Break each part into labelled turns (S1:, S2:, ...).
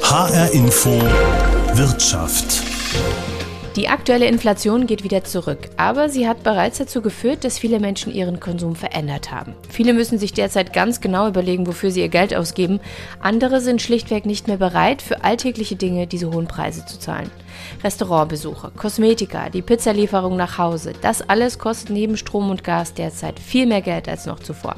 S1: HR Info Wirtschaft.
S2: Die aktuelle Inflation geht wieder zurück, aber sie hat bereits dazu geführt, dass viele Menschen ihren Konsum verändert haben. Viele müssen sich derzeit ganz genau überlegen, wofür sie ihr Geld ausgeben. Andere sind schlichtweg nicht mehr bereit, für alltägliche Dinge diese hohen Preise zu zahlen. Restaurantbesuche, Kosmetika, die Pizzalieferung nach Hause, das alles kostet neben Strom und Gas derzeit viel mehr Geld als noch zuvor.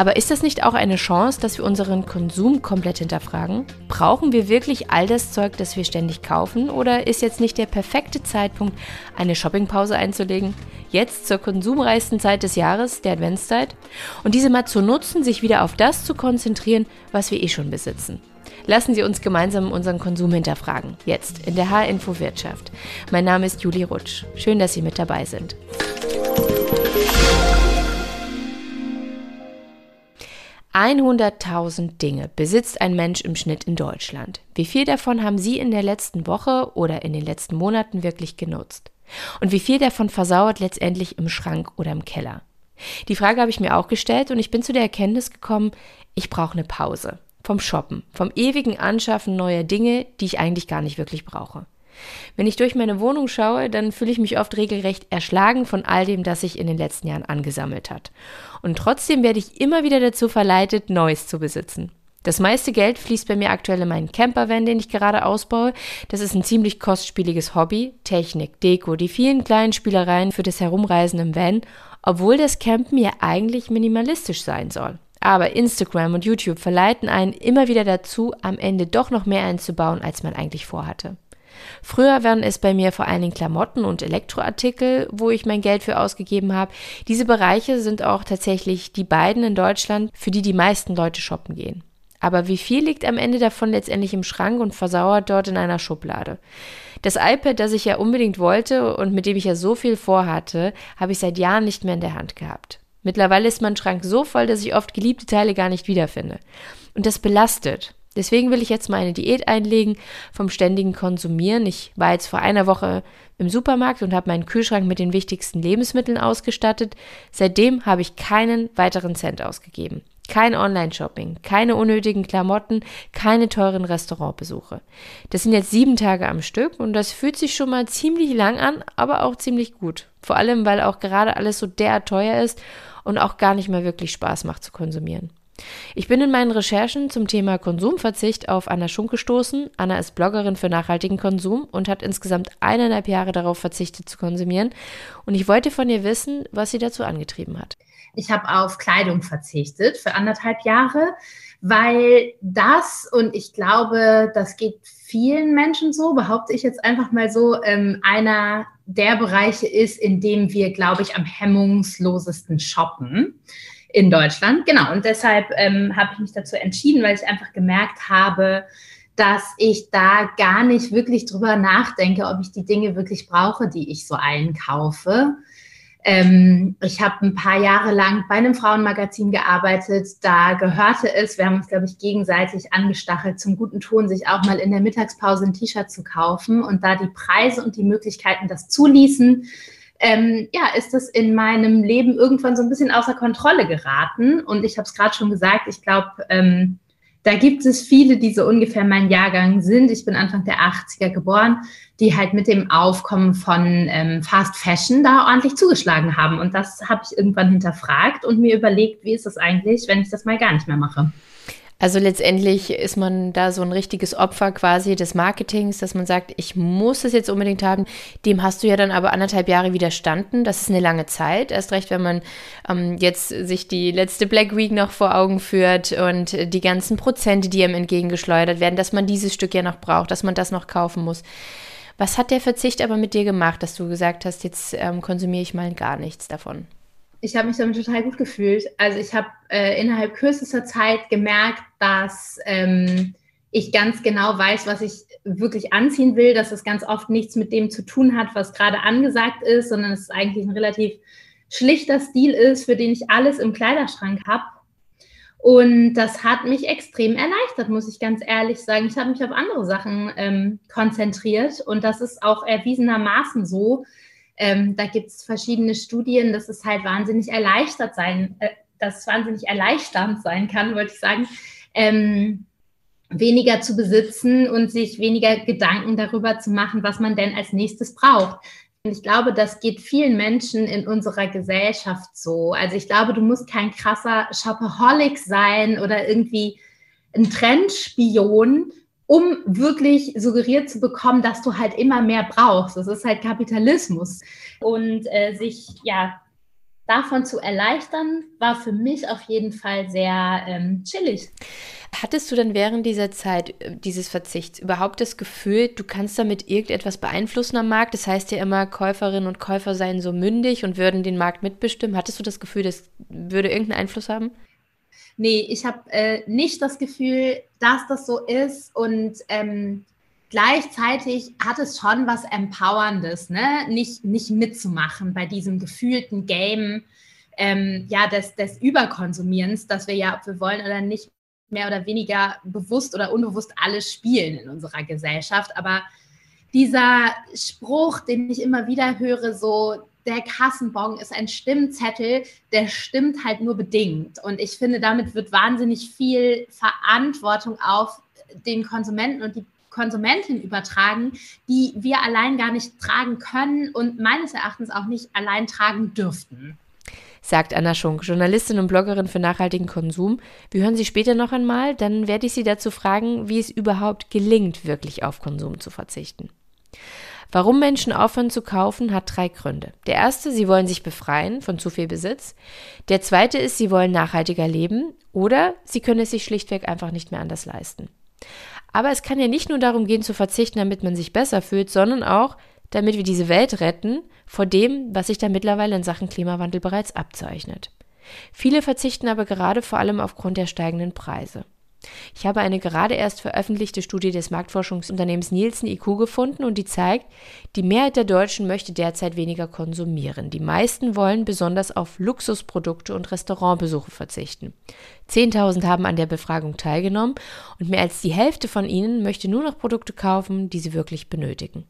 S2: Aber ist das nicht auch eine Chance, dass wir unseren Konsum komplett hinterfragen? Brauchen wir wirklich all das Zeug, das wir ständig kaufen? Oder ist jetzt nicht der perfekte Zeitpunkt, eine Shoppingpause einzulegen? Jetzt zur konsumreichsten Zeit des Jahres, der Adventszeit? Und diese mal zu nutzen, sich wieder auf das zu konzentrieren, was wir eh schon besitzen. Lassen Sie uns gemeinsam unseren Konsum hinterfragen. Jetzt in der H-Info Wirtschaft. Mein Name ist Julie Rutsch. Schön, dass Sie mit dabei sind. 100.000 Dinge besitzt ein Mensch im Schnitt in Deutschland. Wie viel davon haben Sie in der letzten Woche oder in den letzten Monaten wirklich genutzt? Und wie viel davon versauert letztendlich im Schrank oder im Keller? Die Frage habe ich mir auch gestellt und ich bin zu der Erkenntnis gekommen, ich brauche eine Pause. Vom Shoppen, vom ewigen Anschaffen neuer Dinge, die ich eigentlich gar nicht wirklich brauche. Wenn ich durch meine Wohnung schaue, dann fühle ich mich oft regelrecht erschlagen von all dem, das sich in den letzten Jahren angesammelt hat. Und trotzdem werde ich immer wieder dazu verleitet, Neues zu besitzen. Das meiste Geld fließt bei mir aktuell in meinen Campervan, den ich gerade ausbaue. Das ist ein ziemlich kostspieliges Hobby. Technik, Deko, die vielen kleinen Spielereien für das Herumreisen im Van, obwohl das Campen ja eigentlich minimalistisch sein soll. Aber Instagram und YouTube verleiten einen immer wieder dazu, am Ende doch noch mehr einzubauen, als man eigentlich vorhatte. Früher waren es bei mir vor allen Dingen Klamotten und Elektroartikel, wo ich mein Geld für ausgegeben habe. Diese Bereiche sind auch tatsächlich die beiden in Deutschland, für die die meisten Leute shoppen gehen. Aber wie viel liegt am Ende davon letztendlich im Schrank und versauert dort in einer Schublade? Das iPad, das ich ja unbedingt wollte und mit dem ich ja so viel vorhatte, habe ich seit Jahren nicht mehr in der Hand gehabt. Mittlerweile ist mein Schrank so voll, dass ich oft geliebte Teile gar nicht wiederfinde. Und das belastet. Deswegen will ich jetzt mal eine Diät einlegen vom ständigen Konsumieren. Ich war jetzt vor einer Woche im Supermarkt und habe meinen Kühlschrank mit den wichtigsten Lebensmitteln ausgestattet. Seitdem habe ich keinen weiteren Cent ausgegeben. Kein Online-Shopping, keine unnötigen Klamotten, keine teuren Restaurantbesuche. Das sind jetzt sieben Tage am Stück und das fühlt sich schon mal ziemlich lang an, aber auch ziemlich gut. Vor allem, weil auch gerade alles so derart teuer ist und auch gar nicht mehr wirklich Spaß macht zu konsumieren. Ich bin in meinen Recherchen zum Thema Konsumverzicht auf Anna Schunk gestoßen. Anna ist Bloggerin für nachhaltigen Konsum und hat insgesamt eineinhalb Jahre darauf verzichtet zu konsumieren. Und ich wollte von ihr wissen, was sie dazu angetrieben hat.
S3: Ich habe auf Kleidung verzichtet für anderthalb Jahre, weil das, und ich glaube, das geht vielen Menschen so, behaupte ich jetzt einfach mal so, ähm, einer der Bereiche ist, in dem wir, glaube ich, am hemmungslosesten shoppen in Deutschland. Genau, und deshalb ähm, habe ich mich dazu entschieden, weil ich einfach gemerkt habe, dass ich da gar nicht wirklich drüber nachdenke, ob ich die Dinge wirklich brauche, die ich so allen kaufe. Ähm, ich habe ein paar Jahre lang bei einem Frauenmagazin gearbeitet. Da gehörte es, wir haben uns, glaube ich, gegenseitig angestachelt, zum guten Ton, sich auch mal in der Mittagspause ein T-Shirt zu kaufen. Und da die Preise und die Möglichkeiten das zuließen, ähm, ja, ist das in meinem Leben irgendwann so ein bisschen außer Kontrolle geraten. Und ich habe es gerade schon gesagt, ich glaube, ähm, da gibt es viele, die so ungefähr mein Jahrgang sind. Ich bin Anfang der 80er geboren, die halt mit dem Aufkommen von ähm, Fast Fashion da ordentlich zugeschlagen haben. Und das habe ich irgendwann hinterfragt und mir überlegt, wie ist das eigentlich, wenn ich das mal gar nicht mehr mache.
S2: Also letztendlich ist man da so ein richtiges Opfer quasi des Marketings, dass man sagt, ich muss es jetzt unbedingt haben. Dem hast du ja dann aber anderthalb Jahre widerstanden. Das ist eine lange Zeit. Erst recht, wenn man ähm, jetzt sich die letzte Black Week noch vor Augen führt und die ganzen Prozente, die einem entgegengeschleudert werden, dass man dieses Stück ja noch braucht, dass man das noch kaufen muss. Was hat der Verzicht aber mit dir gemacht, dass du gesagt hast, jetzt ähm, konsumiere ich mal gar nichts davon?
S3: Ich habe mich damit total gut gefühlt. Also ich habe äh, innerhalb kürzester Zeit gemerkt, dass ähm, ich ganz genau weiß, was ich wirklich anziehen will, dass es ganz oft nichts mit dem zu tun hat, was gerade angesagt ist, sondern es eigentlich ein relativ schlichter Stil ist, für den ich alles im Kleiderschrank habe. Und das hat mich extrem erleichtert, muss ich ganz ehrlich sagen. Ich habe mich auf andere Sachen ähm, konzentriert und das ist auch erwiesenermaßen so, ähm, da gibt es verschiedene Studien, dass es halt wahnsinnig erleichtert sein, äh, dass es wahnsinnig erleichternd sein kann, wollte ich sagen. Ähm, weniger zu besitzen und sich weniger Gedanken darüber zu machen, was man denn als nächstes braucht. Und ich glaube, das geht vielen Menschen in unserer Gesellschaft so. Also ich glaube, du musst kein krasser Shopaholic sein oder irgendwie ein Trendspion, um wirklich suggeriert zu bekommen, dass du halt immer mehr brauchst. Das ist halt Kapitalismus. Und äh, sich ja davon zu erleichtern, war für mich auf jeden Fall sehr ähm, chillig.
S2: Hattest du denn während dieser Zeit äh, dieses Verzichts überhaupt das Gefühl, du kannst damit irgendetwas beeinflussen am Markt? Das heißt ja immer, Käuferinnen und Käufer seien so mündig und würden den Markt mitbestimmen. Hattest du das Gefühl, das würde irgendeinen Einfluss haben?
S3: Nee, ich habe äh, nicht das Gefühl, dass das so ist und ähm, gleichzeitig hat es schon was Empowerndes, ne? nicht, nicht mitzumachen bei diesem gefühlten Game ähm, ja, des, des Überkonsumierens, dass wir ja, ob wir wollen oder nicht, mehr oder weniger bewusst oder unbewusst alles spielen in unserer Gesellschaft. Aber dieser Spruch, den ich immer wieder höre, so der Kassenbon ist ein Stimmzettel, der stimmt halt nur bedingt. Und ich finde, damit wird wahnsinnig viel Verantwortung auf den Konsumenten und die Konsumentin übertragen, die wir allein gar nicht tragen können und meines Erachtens auch nicht allein tragen dürften
S2: sagt Anna Schunk, Journalistin und Bloggerin für nachhaltigen Konsum. Wir hören Sie später noch einmal, dann werde ich Sie dazu fragen, wie es überhaupt gelingt, wirklich auf Konsum zu verzichten. Warum Menschen aufhören zu kaufen, hat drei Gründe. Der erste, sie wollen sich befreien von zu viel Besitz. Der zweite ist, sie wollen nachhaltiger leben oder sie können es sich schlichtweg einfach nicht mehr anders leisten. Aber es kann ja nicht nur darum gehen zu verzichten, damit man sich besser fühlt, sondern auch, damit wir diese Welt retten vor dem, was sich da mittlerweile in Sachen Klimawandel bereits abzeichnet. Viele verzichten aber gerade vor allem aufgrund der steigenden Preise. Ich habe eine gerade erst veröffentlichte Studie des Marktforschungsunternehmens Nielsen IQ gefunden und die zeigt, die Mehrheit der Deutschen möchte derzeit weniger konsumieren. Die meisten wollen besonders auf Luxusprodukte und Restaurantbesuche verzichten. 10.000 haben an der Befragung teilgenommen und mehr als die Hälfte von ihnen möchte nur noch Produkte kaufen, die sie wirklich benötigen.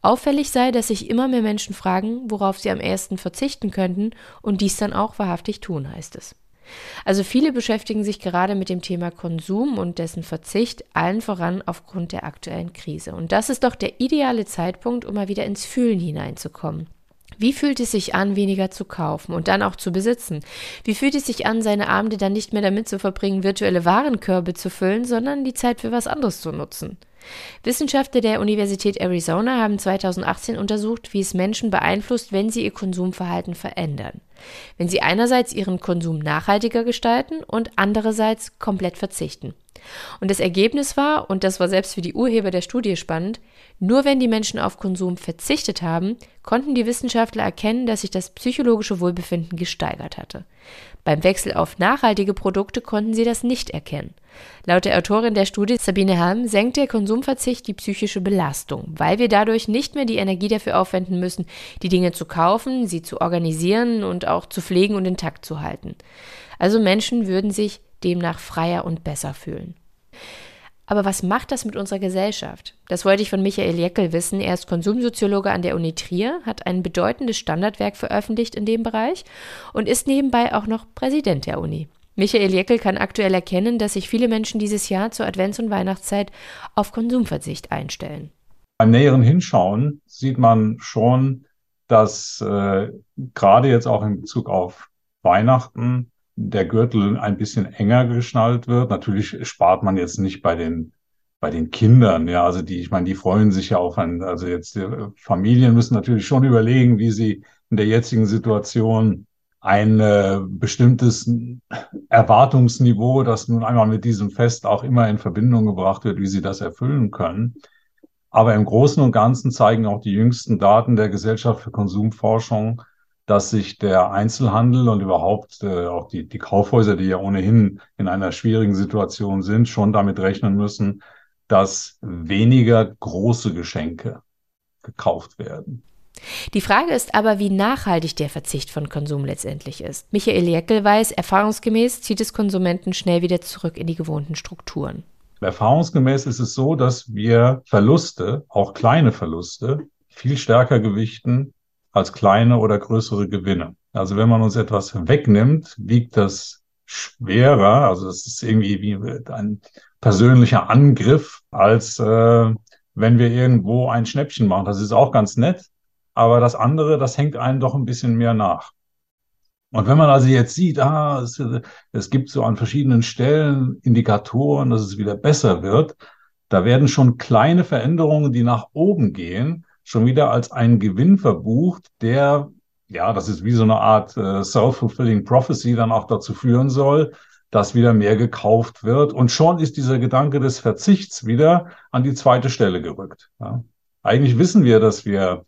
S2: Auffällig sei, dass sich immer mehr Menschen fragen, worauf sie am ehesten verzichten könnten und dies dann auch wahrhaftig tun, heißt es. Also viele beschäftigen sich gerade mit dem Thema Konsum und dessen Verzicht, allen voran aufgrund der aktuellen Krise. Und das ist doch der ideale Zeitpunkt, um mal wieder ins Fühlen hineinzukommen. Wie fühlt es sich an, weniger zu kaufen und dann auch zu besitzen? Wie fühlt es sich an, seine Abende dann nicht mehr damit zu verbringen, virtuelle Warenkörbe zu füllen, sondern die Zeit für was anderes zu nutzen? Wissenschaftler der Universität Arizona haben 2018 untersucht, wie es Menschen beeinflusst, wenn sie ihr Konsumverhalten verändern. Wenn sie einerseits ihren Konsum nachhaltiger gestalten und andererseits komplett verzichten. Und das Ergebnis war, und das war selbst für die Urheber der Studie spannend, nur wenn die Menschen auf Konsum verzichtet haben, konnten die Wissenschaftler erkennen, dass sich das psychologische Wohlbefinden gesteigert hatte. Beim Wechsel auf nachhaltige Produkte konnten sie das nicht erkennen. Laut der Autorin der Studie Sabine Halm senkt der Konsumverzicht die psychische Belastung, weil wir dadurch nicht mehr die Energie dafür aufwenden müssen, die Dinge zu kaufen, sie zu organisieren und auch zu pflegen und intakt zu halten. Also Menschen würden sich demnach freier und besser fühlen. Aber was macht das mit unserer Gesellschaft? Das wollte ich von Michael Jeckel wissen. Er ist Konsumsoziologe an der Uni Trier, hat ein bedeutendes Standardwerk veröffentlicht in dem Bereich und ist nebenbei auch noch Präsident der Uni. Michael Jeckel kann aktuell erkennen, dass sich viele Menschen dieses Jahr zur Advents- und Weihnachtszeit auf Konsumverzicht einstellen.
S4: Beim näheren Hinschauen sieht man schon, dass äh, gerade jetzt auch in Bezug auf Weihnachten der Gürtel ein bisschen enger geschnallt wird. Natürlich spart man jetzt nicht bei den bei den Kindern, ja, also die, ich meine, die freuen sich ja auch an, also jetzt äh, Familien müssen natürlich schon überlegen, wie sie in der jetzigen Situation ein äh, bestimmtes Erwartungsniveau, das nun einmal mit diesem Fest auch immer in Verbindung gebracht wird, wie sie das erfüllen können. Aber im Großen und Ganzen zeigen auch die jüngsten Daten der Gesellschaft für Konsumforschung, dass sich der Einzelhandel und überhaupt äh, auch die, die Kaufhäuser, die ja ohnehin in einer schwierigen Situation sind, schon damit rechnen müssen, dass weniger große Geschenke gekauft werden.
S2: Die Frage ist aber, wie nachhaltig der Verzicht von Konsum letztendlich ist. Michael Jeckel weiß, erfahrungsgemäß zieht es Konsumenten schnell wieder zurück in die gewohnten Strukturen.
S4: Erfahrungsgemäß ist es so, dass wir Verluste, auch kleine Verluste, viel stärker gewichten als kleine oder größere Gewinne. Also wenn man uns etwas wegnimmt, wiegt das schwerer. Also das ist irgendwie wie ein persönlicher Angriff, als äh, wenn wir irgendwo ein Schnäppchen machen. Das ist auch ganz nett, aber das andere, das hängt einen doch ein bisschen mehr nach. Und wenn man also jetzt sieht, ah, es, es gibt so an verschiedenen Stellen Indikatoren, dass es wieder besser wird, da werden schon kleine Veränderungen, die nach oben gehen, schon wieder als einen Gewinn verbucht, der, ja, das ist wie so eine Art äh, self-fulfilling prophecy dann auch dazu führen soll, dass wieder mehr gekauft wird. Und schon ist dieser Gedanke des Verzichts wieder an die zweite Stelle gerückt. Ja. Eigentlich wissen wir, dass wir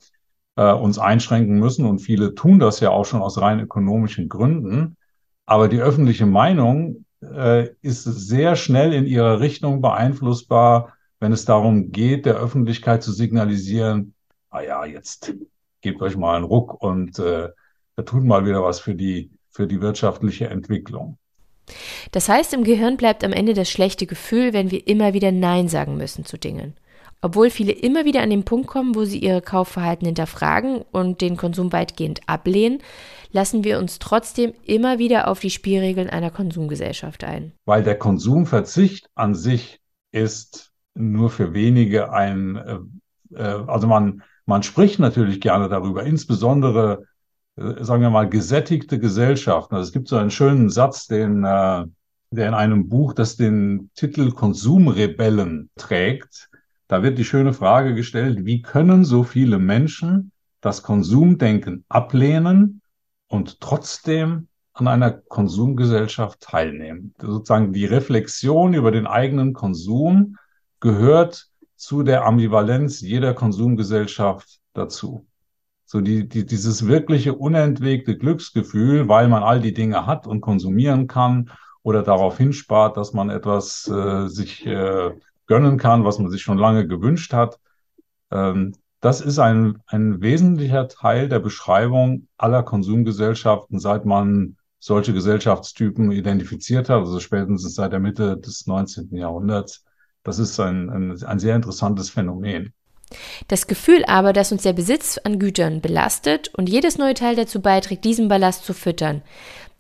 S4: äh, uns einschränken müssen und viele tun das ja auch schon aus rein ökonomischen Gründen. Aber die öffentliche Meinung äh, ist sehr schnell in ihrer Richtung beeinflussbar, wenn es darum geht, der Öffentlichkeit zu signalisieren, ah ja, jetzt gebt euch mal einen Ruck und äh, wir mal wieder was für die, für die wirtschaftliche Entwicklung.
S2: Das heißt, im Gehirn bleibt am Ende das schlechte Gefühl, wenn wir immer wieder Nein sagen müssen zu Dingen. Obwohl viele immer wieder an den Punkt kommen, wo sie ihre Kaufverhalten hinterfragen und den Konsum weitgehend ablehnen, lassen wir uns trotzdem immer wieder auf die Spielregeln einer Konsumgesellschaft ein.
S4: Weil der Konsumverzicht an sich ist nur für wenige ein, äh, äh also man, man spricht natürlich gerne darüber, insbesondere, äh, sagen wir mal, gesättigte Gesellschaften. Also es gibt so einen schönen Satz, den, äh, der in einem Buch, das den Titel Konsumrebellen trägt, da wird die schöne Frage gestellt, wie können so viele Menschen das Konsumdenken ablehnen und trotzdem an einer Konsumgesellschaft teilnehmen? Sozusagen die Reflexion über den eigenen Konsum gehört zu der Ambivalenz jeder Konsumgesellschaft dazu. So die, die, dieses wirkliche unentwegte Glücksgefühl, weil man all die Dinge hat und konsumieren kann oder darauf hinspart, dass man etwas äh, sich äh, gönnen kann, was man sich schon lange gewünscht hat. Ähm, das ist ein, ein wesentlicher Teil der Beschreibung aller Konsumgesellschaften, seit man solche Gesellschaftstypen identifiziert hat, also spätestens seit der Mitte des 19. Jahrhunderts. Das ist ein, ein, ein sehr interessantes Phänomen.
S2: Das Gefühl aber, dass uns der Besitz an Gütern belastet und jedes neue Teil dazu beiträgt, diesen Ballast zu füttern,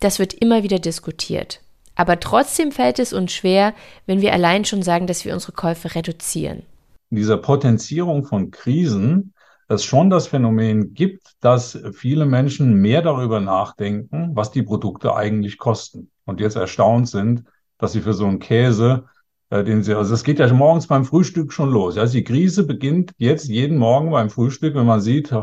S2: das wird immer wieder diskutiert. Aber trotzdem fällt es uns schwer, wenn wir allein schon sagen, dass wir unsere Käufe reduzieren.
S4: In dieser Potenzierung von Krisen es schon das Phänomen gibt, dass viele Menschen mehr darüber nachdenken, was die Produkte eigentlich kosten und jetzt erstaunt sind, dass sie für so einen Käse, äh, den sie, also es geht ja morgens beim Frühstück schon los. Also die Krise beginnt jetzt jeden Morgen beim Frühstück, wenn man sieht,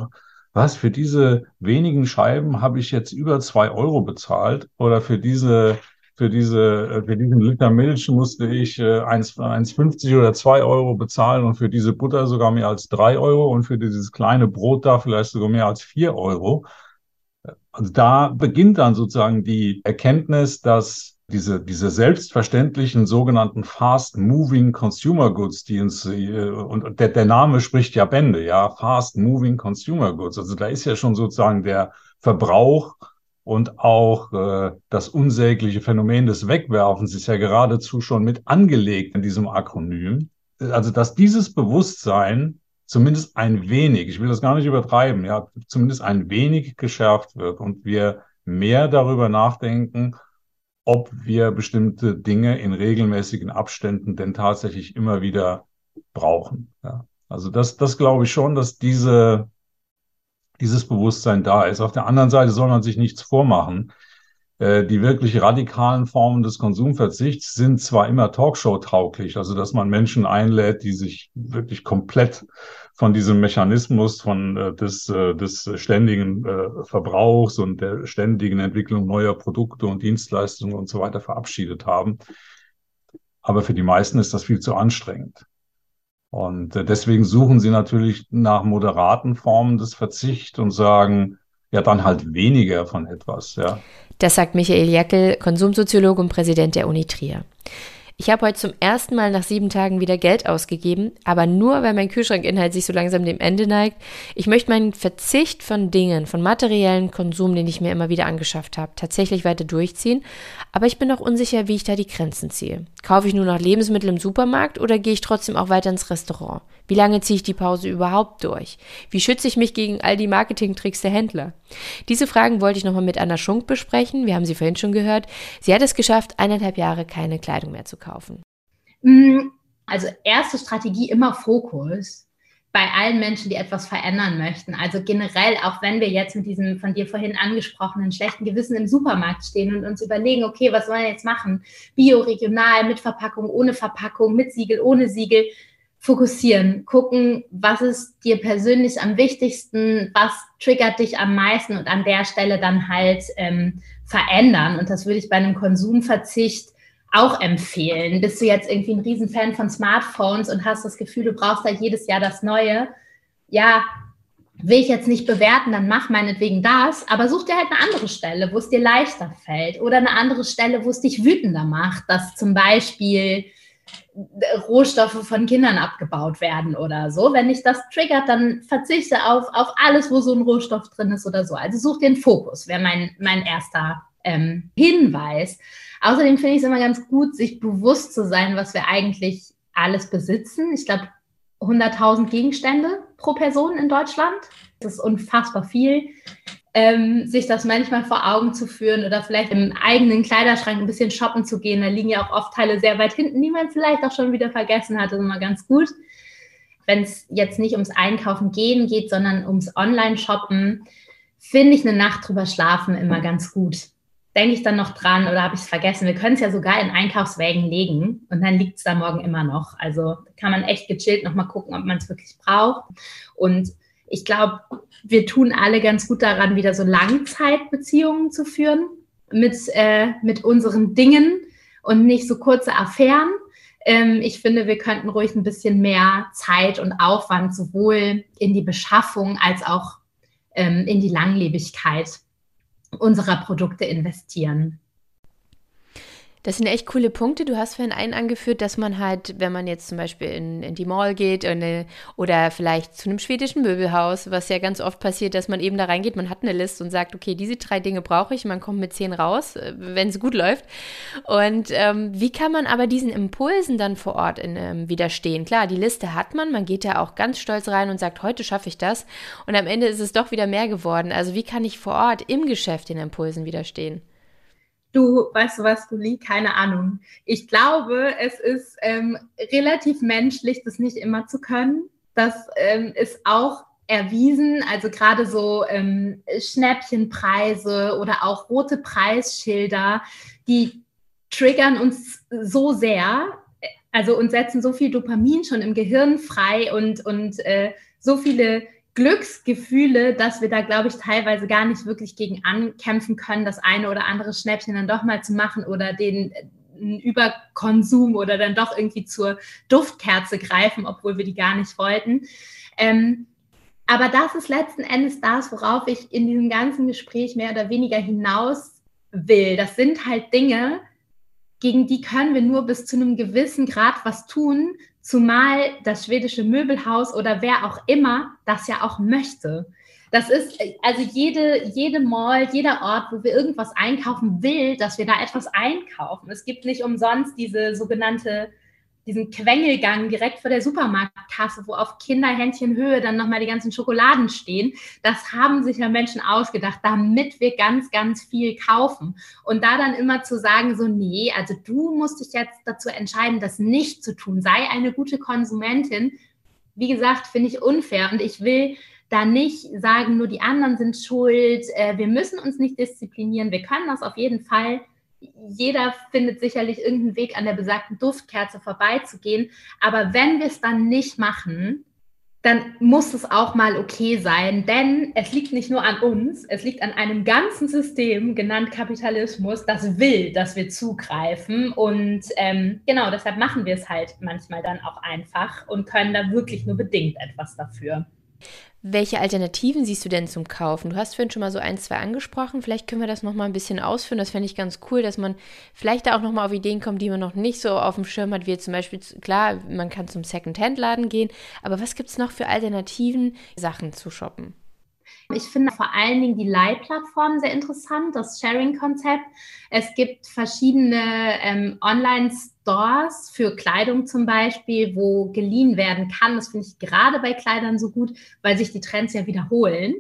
S4: was für diese wenigen Scheiben habe ich jetzt über zwei Euro bezahlt oder für diese für diese, äh, für diesen Liter Milch musste ich äh, 1,50 oder 2 Euro bezahlen und für diese Butter sogar mehr als 3 Euro und für dieses kleine Brot da vielleicht sogar mehr als 4 Euro. Also da beginnt dann sozusagen die Erkenntnis, dass diese, diese selbstverständlichen sogenannten Fast Moving Consumer Goods, die uns, äh, und der, der Name spricht ja Bände, ja, Fast Moving Consumer Goods. Also da ist ja schon sozusagen der Verbrauch und auch äh, das unsägliche Phänomen des Wegwerfens ist ja geradezu schon mit angelegt in diesem Akronym. Also, dass dieses Bewusstsein zumindest ein wenig, ich will das gar nicht übertreiben, ja, zumindest ein wenig geschärft wird und wir mehr darüber nachdenken, ob wir bestimmte Dinge in regelmäßigen Abständen denn tatsächlich immer wieder brauchen. Ja. Also das, das glaube ich schon, dass diese dieses Bewusstsein da ist. Auf der anderen Seite soll man sich nichts vormachen. Äh, die wirklich radikalen Formen des Konsumverzichts sind zwar immer Talkshow-tauglich, also dass man Menschen einlädt, die sich wirklich komplett von diesem Mechanismus von äh, des, äh, des ständigen Verbrauchs und der ständigen Entwicklung neuer Produkte und Dienstleistungen und so weiter verabschiedet haben. Aber für die meisten ist das viel zu anstrengend. Und äh, deswegen suchen sie natürlich nach moderaten Formen des Verzichts und sagen, ja, dann halt weniger von etwas, ja.
S2: Das sagt Michael Jackel, Konsumsoziologe und Präsident der Uni Trier. Ich habe heute zum ersten Mal nach sieben Tagen wieder Geld ausgegeben, aber nur, weil mein Kühlschrankinhalt sich so langsam dem Ende neigt. Ich möchte meinen Verzicht von Dingen, von materiellen Konsum, den ich mir immer wieder angeschafft habe, tatsächlich weiter durchziehen. Aber ich bin noch unsicher, wie ich da die Grenzen ziehe. Kaufe ich nur noch Lebensmittel im Supermarkt oder gehe ich trotzdem auch weiter ins Restaurant? Wie lange ziehe ich die Pause überhaupt durch? Wie schütze ich mich gegen all die Marketingtricks der Händler? Diese Fragen wollte ich nochmal mit Anna Schunk besprechen. Wir haben sie vorhin schon gehört. Sie hat es geschafft, eineinhalb Jahre keine Kleidung mehr zu kaufen.
S3: Mm, also erste Strategie immer Fokus bei allen Menschen, die etwas verändern möchten. Also generell, auch wenn wir jetzt mit diesem von dir vorhin angesprochenen schlechten Gewissen im Supermarkt stehen und uns überlegen, okay, was wollen wir jetzt machen? Bio, regional, mit Verpackung, ohne Verpackung, mit Siegel, ohne Siegel. Fokussieren, gucken, was ist dir persönlich am wichtigsten, was triggert dich am meisten und an der Stelle dann halt ähm, verändern. Und das würde ich bei einem Konsumverzicht auch empfehlen. Bist du jetzt irgendwie ein Riesenfan von Smartphones und hast das Gefühl, du brauchst halt jedes Jahr das Neue? Ja, will ich jetzt nicht bewerten, dann mach meinetwegen das, aber such dir halt eine andere Stelle, wo es dir leichter fällt oder eine andere Stelle, wo es dich wütender macht, dass zum Beispiel Rohstoffe von Kindern abgebaut werden oder so. Wenn dich das triggert, dann verzichte auf, auf alles, wo so ein Rohstoff drin ist oder so. Also such den Fokus, wäre mein, mein erster ähm, Hinweis. Außerdem finde ich es immer ganz gut, sich bewusst zu sein, was wir eigentlich alles besitzen. Ich glaube, 100.000 Gegenstände pro Person in Deutschland. Das ist unfassbar viel. Ähm, sich das manchmal vor Augen zu führen oder vielleicht im eigenen Kleiderschrank ein bisschen shoppen zu gehen. Da liegen ja auch oft Teile sehr weit hinten, die man vielleicht auch schon wieder vergessen hat. Das ist immer ganz gut. Wenn es jetzt nicht ums Einkaufen gehen geht, sondern ums Online-Shoppen, finde ich eine Nacht drüber schlafen immer ganz gut denke ich dann noch dran oder habe ich es vergessen? Wir können es ja sogar in Einkaufswägen legen und dann liegt es da morgen immer noch. Also kann man echt gechillt nochmal gucken, ob man es wirklich braucht. Und ich glaube, wir tun alle ganz gut daran, wieder so Langzeitbeziehungen zu führen mit, äh, mit unseren Dingen und nicht so kurze Affären. Ähm, ich finde, wir könnten ruhig ein bisschen mehr Zeit und Aufwand sowohl in die Beschaffung als auch ähm, in die Langlebigkeit unserer Produkte investieren.
S2: Das sind echt coole Punkte. Du hast vorhin einen angeführt, dass man halt, wenn man jetzt zum Beispiel in, in die Mall geht eine, oder vielleicht zu einem schwedischen Möbelhaus, was ja ganz oft passiert, dass man eben da reingeht, man hat eine Liste und sagt, okay, diese drei Dinge brauche ich, man kommt mit zehn raus, äh, wenn es gut läuft. Und ähm, wie kann man aber diesen Impulsen dann vor Ort in, ähm, widerstehen? Klar, die Liste hat man, man geht ja auch ganz stolz rein und sagt, heute schaffe ich das. Und am Ende ist es doch wieder mehr geworden. Also wie kann ich vor Ort im Geschäft den Impulsen widerstehen?
S3: Du, weißt du was, Guli? Keine Ahnung. Ich glaube, es ist ähm, relativ menschlich, das nicht immer zu können. Das ähm, ist auch erwiesen, also gerade so ähm, Schnäppchenpreise oder auch rote Preisschilder, die triggern uns so sehr, also und setzen so viel Dopamin schon im Gehirn frei und, und äh, so viele Glücksgefühle, dass wir da, glaube ich, teilweise gar nicht wirklich gegen ankämpfen können, das eine oder andere Schnäppchen dann doch mal zu machen oder den äh, Überkonsum oder dann doch irgendwie zur Duftkerze greifen, obwohl wir die gar nicht wollten. Ähm, aber das ist letzten Endes das, worauf ich in diesem ganzen Gespräch mehr oder weniger hinaus will. Das sind halt Dinge, gegen die können wir nur bis zu einem gewissen Grad was tun, zumal das schwedische Möbelhaus oder wer auch immer das ja auch möchte. Das ist also jede, jede Mall, jeder Ort, wo wir irgendwas einkaufen, will, dass wir da etwas einkaufen. Es gibt nicht umsonst diese sogenannte diesen Quengelgang direkt vor der Supermarktkasse, wo auf Kinderhändchenhöhe dann nochmal die ganzen Schokoladen stehen. Das haben sich ja Menschen ausgedacht, damit wir ganz, ganz viel kaufen. Und da dann immer zu sagen, so, nee, also du musst dich jetzt dazu entscheiden, das nicht zu tun. Sei eine gute Konsumentin. Wie gesagt, finde ich unfair. Und ich will da nicht sagen, nur die anderen sind schuld. Äh, wir müssen uns nicht disziplinieren. Wir können das auf jeden Fall jeder findet sicherlich irgendeinen Weg, an der besagten Duftkerze vorbeizugehen. Aber wenn wir es dann nicht machen, dann muss es auch mal okay sein, denn es liegt nicht nur an uns, es liegt an einem ganzen System, genannt Kapitalismus, das will, dass wir zugreifen. Und ähm, genau deshalb machen wir es halt manchmal dann auch einfach und können da wirklich nur bedingt etwas dafür.
S2: Welche Alternativen siehst du denn zum Kaufen? Du hast vorhin schon mal so ein, zwei angesprochen. Vielleicht können wir das noch mal ein bisschen ausführen. Das fände ich ganz cool, dass man vielleicht da auch noch mal auf Ideen kommt, die man noch nicht so auf dem Schirm hat, wie zum Beispiel, klar, man kann zum Second-Hand-Laden gehen, aber was gibt es noch für Alternativen, Sachen zu shoppen?
S3: Ich finde vor allen Dingen die Leihplattform sehr interessant, das Sharing-Konzept. Es gibt verschiedene ähm, Online-Stores für Kleidung zum Beispiel, wo geliehen werden kann. Das finde ich gerade bei Kleidern so gut, weil sich die Trends ja wiederholen.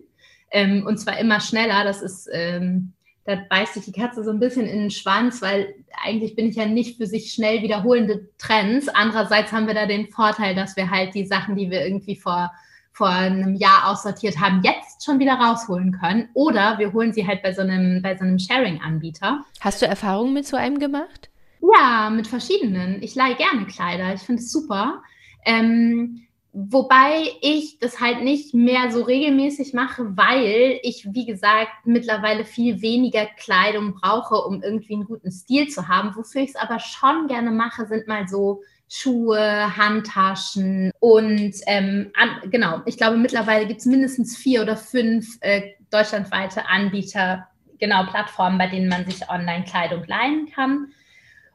S3: Ähm, und zwar immer schneller. Das ist ähm, da beißt sich die Katze so ein bisschen in den Schwanz, weil eigentlich bin ich ja nicht für sich schnell wiederholende Trends. Andererseits haben wir da den Vorteil, dass wir halt die Sachen, die wir irgendwie vor, vor einem Jahr aussortiert haben, jetzt schon wieder rausholen können. Oder wir holen sie halt bei so einem, bei so einem Sharing-Anbieter.
S2: Hast du Erfahrungen mit so einem gemacht?
S3: Ja, mit verschiedenen. Ich leihe gerne Kleider. Ich finde es super. Ähm, Wobei ich das halt nicht mehr so regelmäßig mache, weil ich, wie gesagt, mittlerweile viel weniger Kleidung brauche, um irgendwie einen guten Stil zu haben. Wofür ich es aber schon gerne mache, sind mal so Schuhe, Handtaschen und ähm, an, genau, ich glaube, mittlerweile gibt es mindestens vier oder fünf äh, deutschlandweite Anbieter, genau, Plattformen, bei denen man sich Online-Kleidung leihen kann.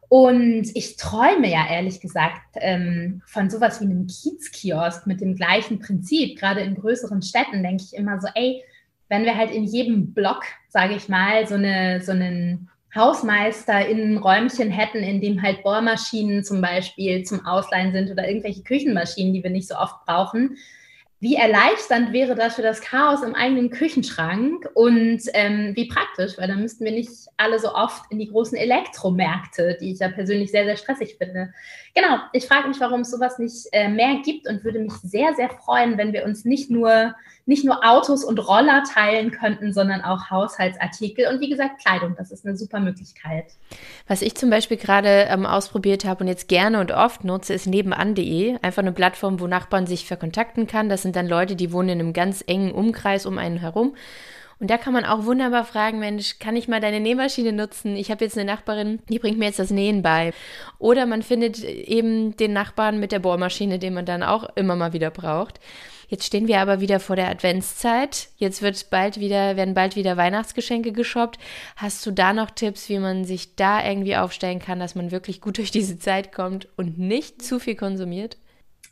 S3: Und ich träume ja ehrlich gesagt ähm, von sowas wie einem Kiezkiosk mit dem gleichen Prinzip. Gerade in größeren Städten denke ich immer so, ey, wenn wir halt in jedem Block, sage ich mal, so, eine, so einen Hausmeister in ein Räumchen hätten, in dem halt Bohrmaschinen zum Beispiel zum Ausleihen sind oder irgendwelche Küchenmaschinen, die wir nicht so oft brauchen, wie erleichternd wäre das für das Chaos im eigenen Küchenschrank und ähm, wie praktisch, weil dann müssten wir nicht alle so oft in die großen Elektromärkte, die ich ja persönlich sehr, sehr stressig finde. Genau, ich frage mich, warum es sowas nicht äh, mehr gibt und würde mich sehr, sehr freuen, wenn wir uns nicht nur, nicht nur Autos und Roller teilen könnten, sondern auch Haushaltsartikel und wie gesagt Kleidung. Das ist eine super Möglichkeit.
S2: Was ich zum Beispiel gerade ähm, ausprobiert habe und jetzt gerne und oft nutze, ist nebenan.de. Einfach eine Plattform, wo Nachbarn sich verkontakten kann. Das sind dann Leute, die wohnen in einem ganz engen Umkreis um einen herum. Und da kann man auch wunderbar fragen, Mensch, kann ich mal deine Nähmaschine nutzen? Ich habe jetzt eine Nachbarin, die bringt mir jetzt das Nähen bei. Oder man findet eben den Nachbarn mit der Bohrmaschine, den man dann auch immer mal wieder braucht. Jetzt stehen wir aber wieder vor der Adventszeit. Jetzt wird bald wieder, werden bald wieder Weihnachtsgeschenke geshoppt. Hast du da noch Tipps, wie man sich da irgendwie aufstellen kann, dass man wirklich gut durch diese Zeit kommt und nicht zu viel konsumiert?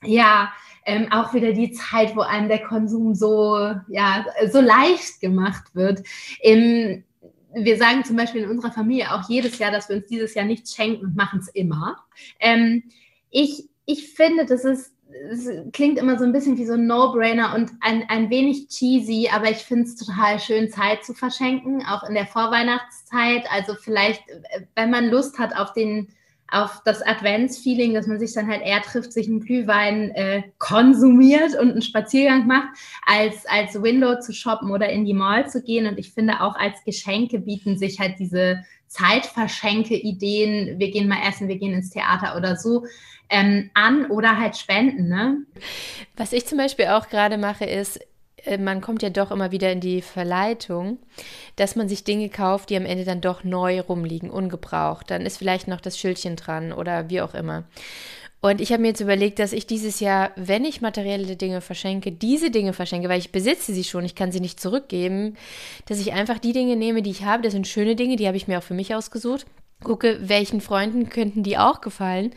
S3: Ja, ähm, auch wieder die Zeit, wo einem der Konsum so, ja, so leicht gemacht wird. Im, wir sagen zum Beispiel in unserer Familie auch jedes Jahr, dass wir uns dieses Jahr nichts schenken und machen es immer. Ähm, ich, ich finde, das ist es klingt immer so ein bisschen wie so ein No-Brainer und ein, ein wenig cheesy, aber ich finde es total schön, Zeit zu verschenken, auch in der Vorweihnachtszeit. Also vielleicht, wenn man Lust hat auf den auf das Adventsfeeling, dass man sich dann halt eher trifft, sich einen Glühwein äh, konsumiert und einen Spaziergang macht, als als Window zu shoppen oder in die Mall zu gehen. Und ich finde auch als Geschenke bieten sich halt diese Zeitverschenke-Ideen, wir gehen mal essen, wir gehen ins Theater oder so, ähm, an oder halt spenden. Ne?
S2: Was ich zum Beispiel auch gerade mache, ist, man kommt ja doch immer wieder in die Verleitung, dass man sich Dinge kauft, die am Ende dann doch neu rumliegen, ungebraucht. Dann ist vielleicht noch das Schildchen dran oder wie auch immer. Und ich habe mir jetzt überlegt, dass ich dieses Jahr, wenn ich materielle Dinge verschenke, diese Dinge verschenke, weil ich besitze sie schon, ich kann sie nicht zurückgeben, dass ich einfach die Dinge nehme, die ich habe. Das sind schöne Dinge, die habe ich mir auch für mich ausgesucht. Gucke, welchen Freunden könnten die auch gefallen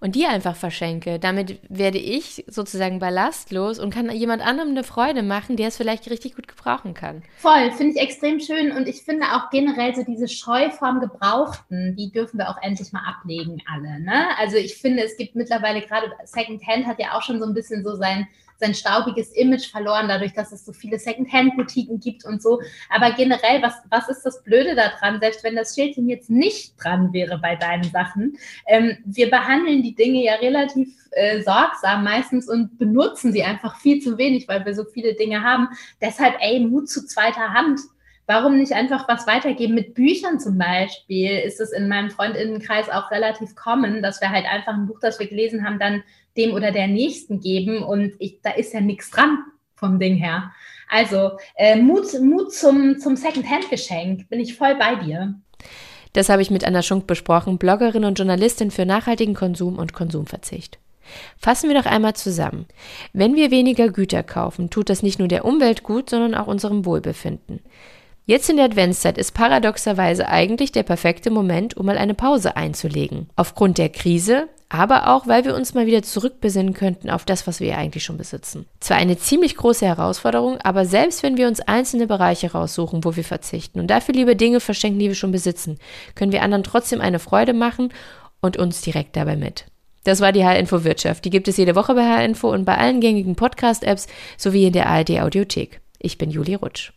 S2: und die einfach verschenke. Damit werde ich sozusagen ballastlos und kann jemand anderem eine Freude machen, der es vielleicht richtig gut gebrauchen kann.
S3: Voll, finde ich extrem schön und ich finde auch generell so diese Scheu vorm Gebrauchten, die dürfen wir auch endlich mal ablegen, alle. Ne? Also ich finde, es gibt mittlerweile gerade Secondhand hat ja auch schon so ein bisschen so sein sein staubiges Image verloren, dadurch, dass es so viele Secondhand-Boutiquen gibt und so. Aber generell, was, was ist das Blöde daran, selbst wenn das Schildchen jetzt nicht dran wäre bei deinen Sachen? Ähm, wir behandeln die Dinge ja relativ äh, sorgsam meistens und benutzen sie einfach viel zu wenig, weil wir so viele Dinge haben. Deshalb, ey, Mut zu zweiter Hand. Warum nicht einfach was weitergeben? Mit Büchern zum Beispiel ist es in meinem Freundinnenkreis auch relativ common, dass wir halt einfach ein Buch, das wir gelesen haben, dann dem oder der Nächsten geben und ich, da ist ja nichts dran vom Ding her. Also äh, Mut, Mut zum, zum Second-Hand-Geschenk, bin ich voll bei dir.
S2: Das habe ich mit Anna Schunk besprochen, Bloggerin und Journalistin für nachhaltigen Konsum und Konsumverzicht. Fassen wir noch einmal zusammen. Wenn wir weniger Güter kaufen, tut das nicht nur der Umwelt gut, sondern auch unserem Wohlbefinden. Jetzt in der Adventszeit ist paradoxerweise eigentlich der perfekte Moment, um mal eine Pause einzulegen. Aufgrund der Krise, aber auch, weil wir uns mal wieder zurückbesinnen könnten auf das, was wir eigentlich schon besitzen. Zwar eine ziemlich große Herausforderung, aber selbst wenn wir uns einzelne Bereiche raussuchen, wo wir verzichten und dafür lieber Dinge verschenken, die wir schon besitzen, können wir anderen trotzdem eine Freude machen und uns direkt dabei mit. Das war die H-Info Wirtschaft. Die gibt es jede Woche bei H-Info und bei allen gängigen Podcast-Apps sowie in der ARD Audiothek. Ich bin Juli Rutsch.